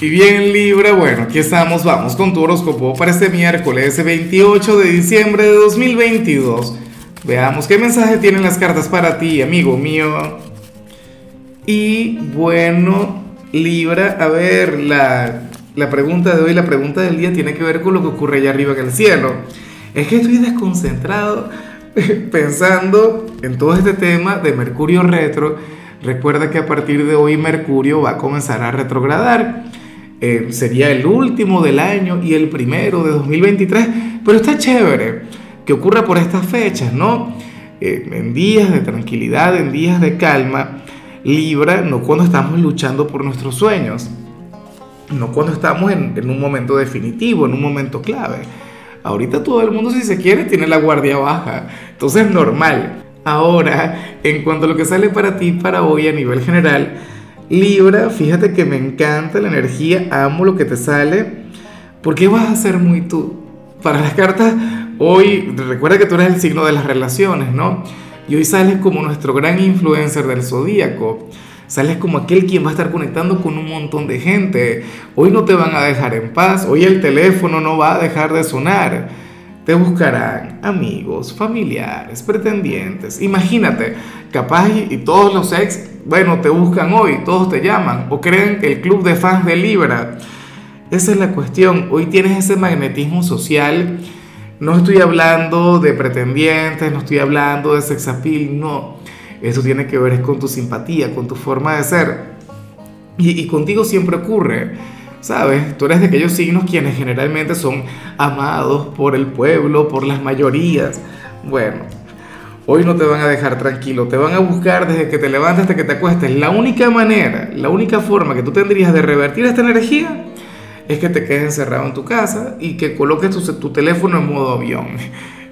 Y bien Libra, bueno, aquí estamos, vamos con tu horóscopo para este miércoles 28 de diciembre de 2022. Veamos qué mensaje tienen las cartas para ti, amigo mío. Y bueno, Libra, a ver, la, la pregunta de hoy, la pregunta del día tiene que ver con lo que ocurre allá arriba en el cielo. Es que estoy desconcentrado pensando en todo este tema de Mercurio retro. Recuerda que a partir de hoy Mercurio va a comenzar a retrogradar. Eh, sería el último del año y el primero de 2023, pero está chévere que ocurra por estas fechas, ¿no? Eh, en días de tranquilidad, en días de calma, Libra, no cuando estamos luchando por nuestros sueños, no cuando estamos en, en un momento definitivo, en un momento clave. Ahorita todo el mundo, si se quiere, tiene la guardia baja, entonces es normal. Ahora, en cuanto a lo que sale para ti, para hoy a nivel general, Libra, fíjate que me encanta la energía, amo lo que te sale, porque vas a ser muy tú. Para las cartas, hoy, recuerda que tú eres el signo de las relaciones, ¿no? Y hoy sales como nuestro gran influencer del zodíaco. Sales como aquel quien va a estar conectando con un montón de gente. Hoy no te van a dejar en paz. Hoy el teléfono no va a dejar de sonar. Te buscarán amigos, familiares, pretendientes. Imagínate, capaz y, todos los ex, bueno, te buscan hoy, todos te llaman o creen que el club de fans de Libra. Esa es la cuestión. Hoy tienes ese magnetismo social. No estoy hablando de pretendientes, no estoy hablando de sex appeal, no. Eso tiene que ver con tu simpatía, con tu forma de ser. Y, y contigo siempre ocurre ¿Sabes? Tú eres de aquellos signos quienes generalmente son amados por el pueblo, por las mayorías. Bueno, hoy no te van a dejar tranquilo, te van a buscar desde que te levantas hasta que te acuestes. La única manera, la única forma que tú tendrías de revertir esta energía es que te quedes encerrado en tu casa y que coloques tu, tu teléfono en modo avión.